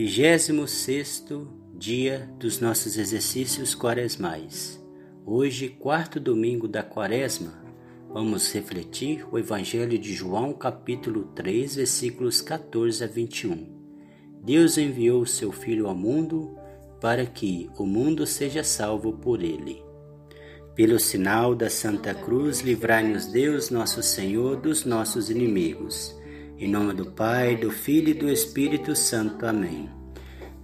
26 dia dos nossos exercícios quaresmais. Hoje, quarto domingo da quaresma, vamos refletir o Evangelho de João, capítulo 3, versículos 14 a 21. Deus enviou seu Filho ao mundo para que o mundo seja salvo por ele. Pelo sinal da Santa Cruz, livrai-nos Deus, nosso Senhor, dos nossos inimigos. Em nome do Pai, do Filho e do Espírito Santo. Amém.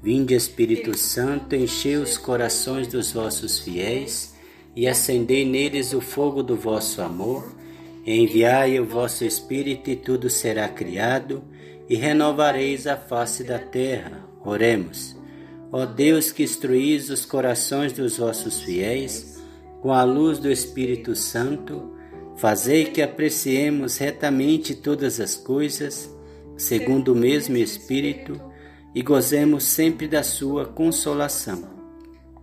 Vinde, Espírito Santo, enchei os corações dos vossos fiéis e acendei neles o fogo do vosso amor. Enviai o vosso Espírito e tudo será criado e renovareis a face da terra. Oremos. Ó Deus que instruís os corações dos vossos fiéis com a luz do Espírito Santo, Fazei que apreciemos retamente todas as coisas, segundo o mesmo Espírito, e gozemos sempre da Sua consolação.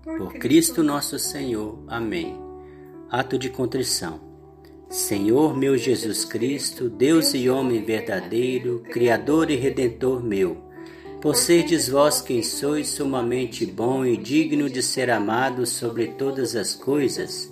Por Cristo nosso Senhor. Amém. Ato de contrição. Senhor meu Jesus Cristo, Deus e homem verdadeiro, Criador e Redentor meu, por serdes vós quem sois sumamente bom e digno de ser amado sobre todas as coisas,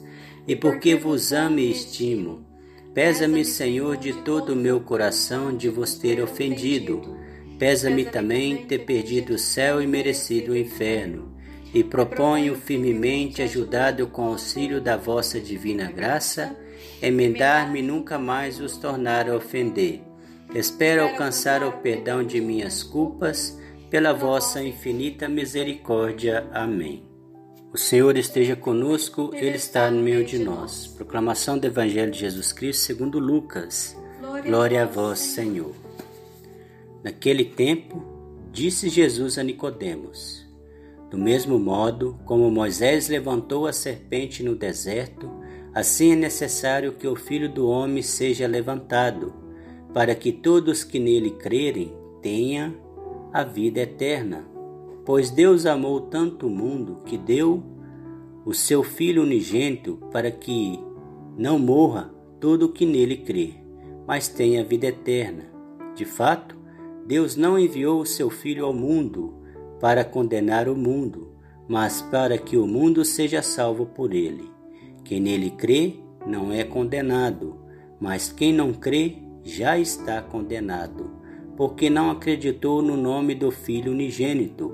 e porque vos amo e estimo. Pesa-me, Senhor, de todo o meu coração de vos ter ofendido. Pesa-me também ter perdido o céu e merecido o inferno. E proponho firmemente, ajudado com o auxílio da vossa divina graça, emendar-me nunca mais os tornar a ofender. Espero alcançar o perdão de minhas culpas, pela vossa infinita misericórdia. Amém. O Senhor esteja conosco, Ele está no meio de nós. Proclamação do Evangelho de Jesus Cristo segundo Lucas. Glória a vós, Senhor. Naquele tempo, disse Jesus a Nicodemos: Do mesmo modo como Moisés levantou a serpente no deserto, assim é necessário que o Filho do homem seja levantado, para que todos que nele crerem tenham a vida eterna. Pois Deus amou tanto o mundo que deu o seu Filho unigênito para que não morra todo o que nele crê, mas tenha vida eterna. De fato, Deus não enviou o seu Filho ao mundo para condenar o mundo, mas para que o mundo seja salvo por ele. Quem nele crê não é condenado, mas quem não crê já está condenado, porque não acreditou no nome do Filho unigênito.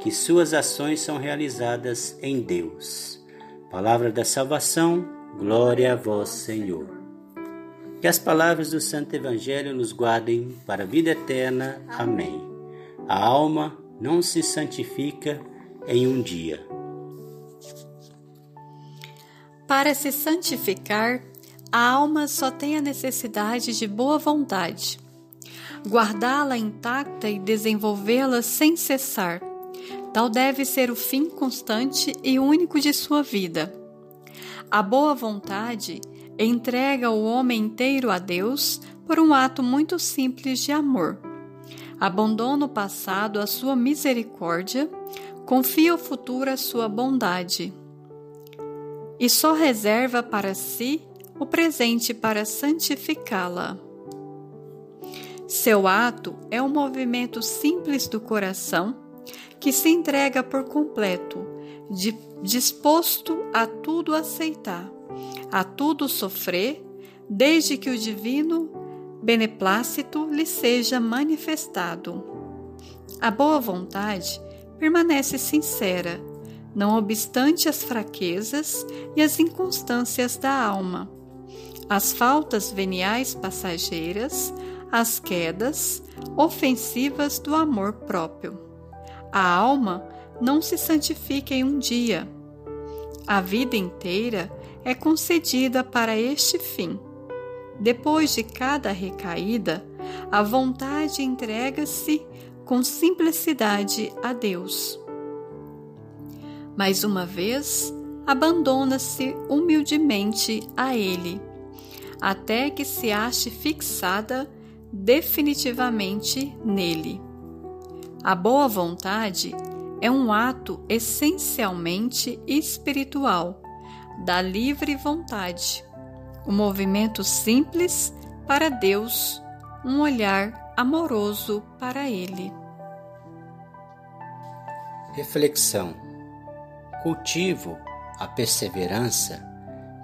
que suas ações são realizadas em Deus. Palavra da salvação, glória a vós, Senhor. Que as palavras do Santo Evangelho nos guardem para a vida eterna. Amém. A alma não se santifica em um dia. Para se santificar, a alma só tem a necessidade de boa vontade. Guardá-la intacta e desenvolvê-la sem cessar Tal deve ser o fim constante e único de sua vida. A boa vontade entrega o homem inteiro a Deus por um ato muito simples de amor. Abandona o passado à sua misericórdia, confia o futuro à sua bondade. E só reserva para si o presente para santificá-la. Seu ato é um movimento simples do coração que se entrega por completo, disposto a tudo aceitar, a tudo sofrer, desde que o divino beneplácito lhe seja manifestado. A boa vontade permanece sincera, não obstante as fraquezas e as inconstâncias da alma, as faltas veniais passageiras, as quedas ofensivas do amor próprio. A alma não se santifica em um dia. A vida inteira é concedida para este fim. Depois de cada recaída, a vontade entrega-se com simplicidade a Deus. Mais uma vez, abandona-se humildemente a Ele, até que se ache fixada definitivamente nele. A boa vontade é um ato essencialmente espiritual, da livre vontade, um movimento simples para Deus, um olhar amoroso para Ele. Reflexão: Cultivo a perseverança,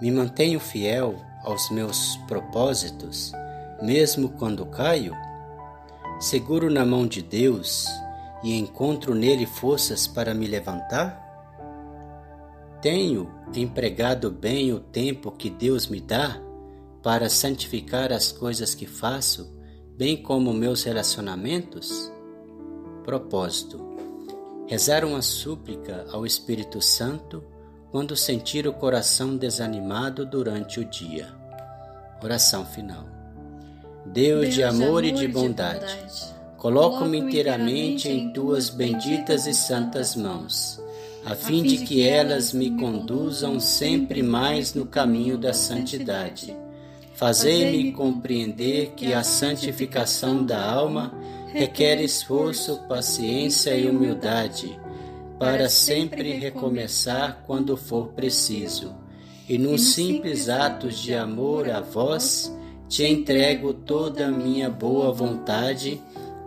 me mantenho fiel aos meus propósitos, mesmo quando caio? Seguro na mão de Deus e encontro nele forças para me levantar? Tenho empregado bem o tempo que Deus me dá para santificar as coisas que faço, bem como meus relacionamentos? Propósito: rezar uma súplica ao Espírito Santo quando sentir o coração desanimado durante o dia. Oração final. Deus, Deus de amor e de bondade, bondade coloco-me inteiramente em tuas benditas e santas mãos, a fim de que elas me conduzam sempre mais no caminho da santidade. Fazei-me compreender que a santificação da alma requer esforço, paciência e humildade para sempre recomeçar quando for preciso. E nos simples atos de amor a vós, te entrego toda a minha boa vontade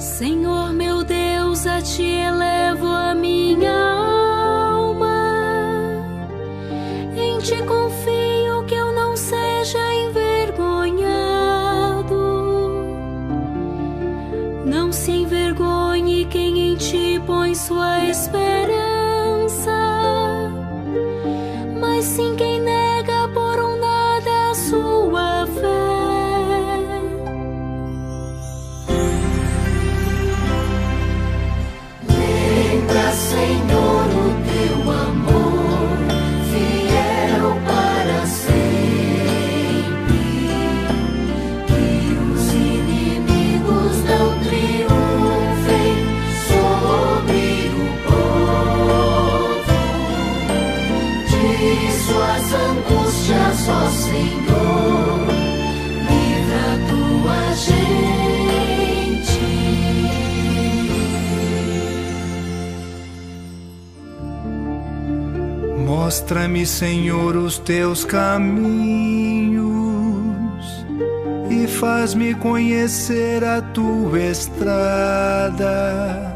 Senhor meu Deus, a ti elevo a minha alma. Em ti Mostra-me, Senhor, os teus caminhos e faz-me conhecer a tua estrada.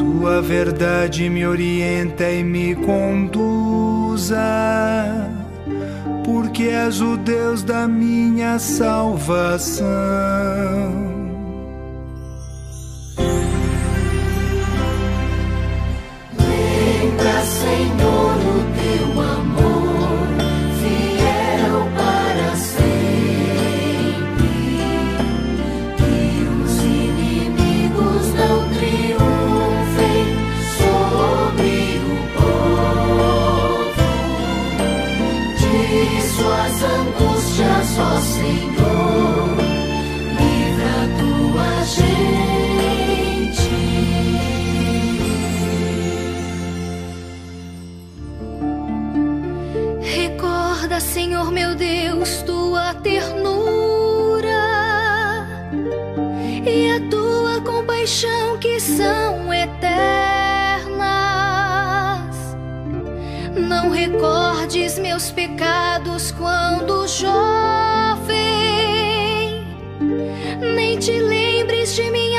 Tua verdade me orienta e me conduza, porque és o Deus da minha salvação. Senhor, ternura e a tua compaixão que são eternas. Não recordes meus pecados quando jovem, nem te lembres de minhas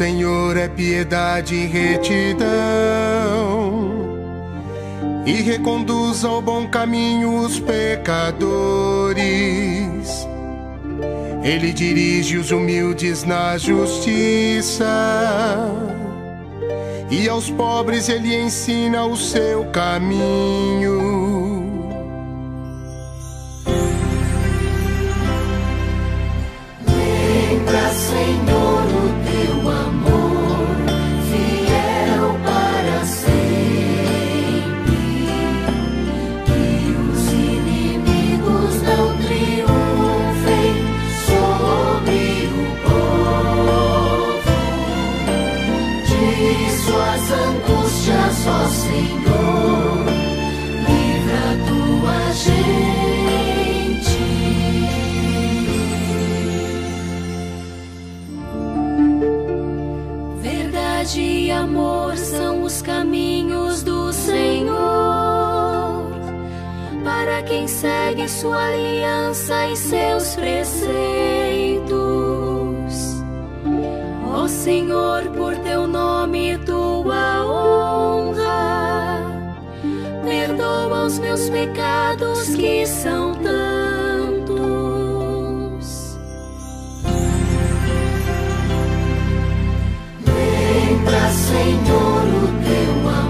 Senhor é piedade e retidão, e reconduz ao bom caminho os pecadores. Ele dirige os humildes na justiça, e aos pobres ele ensina o seu caminho. segue sua aliança e seus preceitos. Ó oh Senhor, por teu nome e tua honra, perdoa os meus pecados que são tantos. Lembra, Senhor, o teu amor.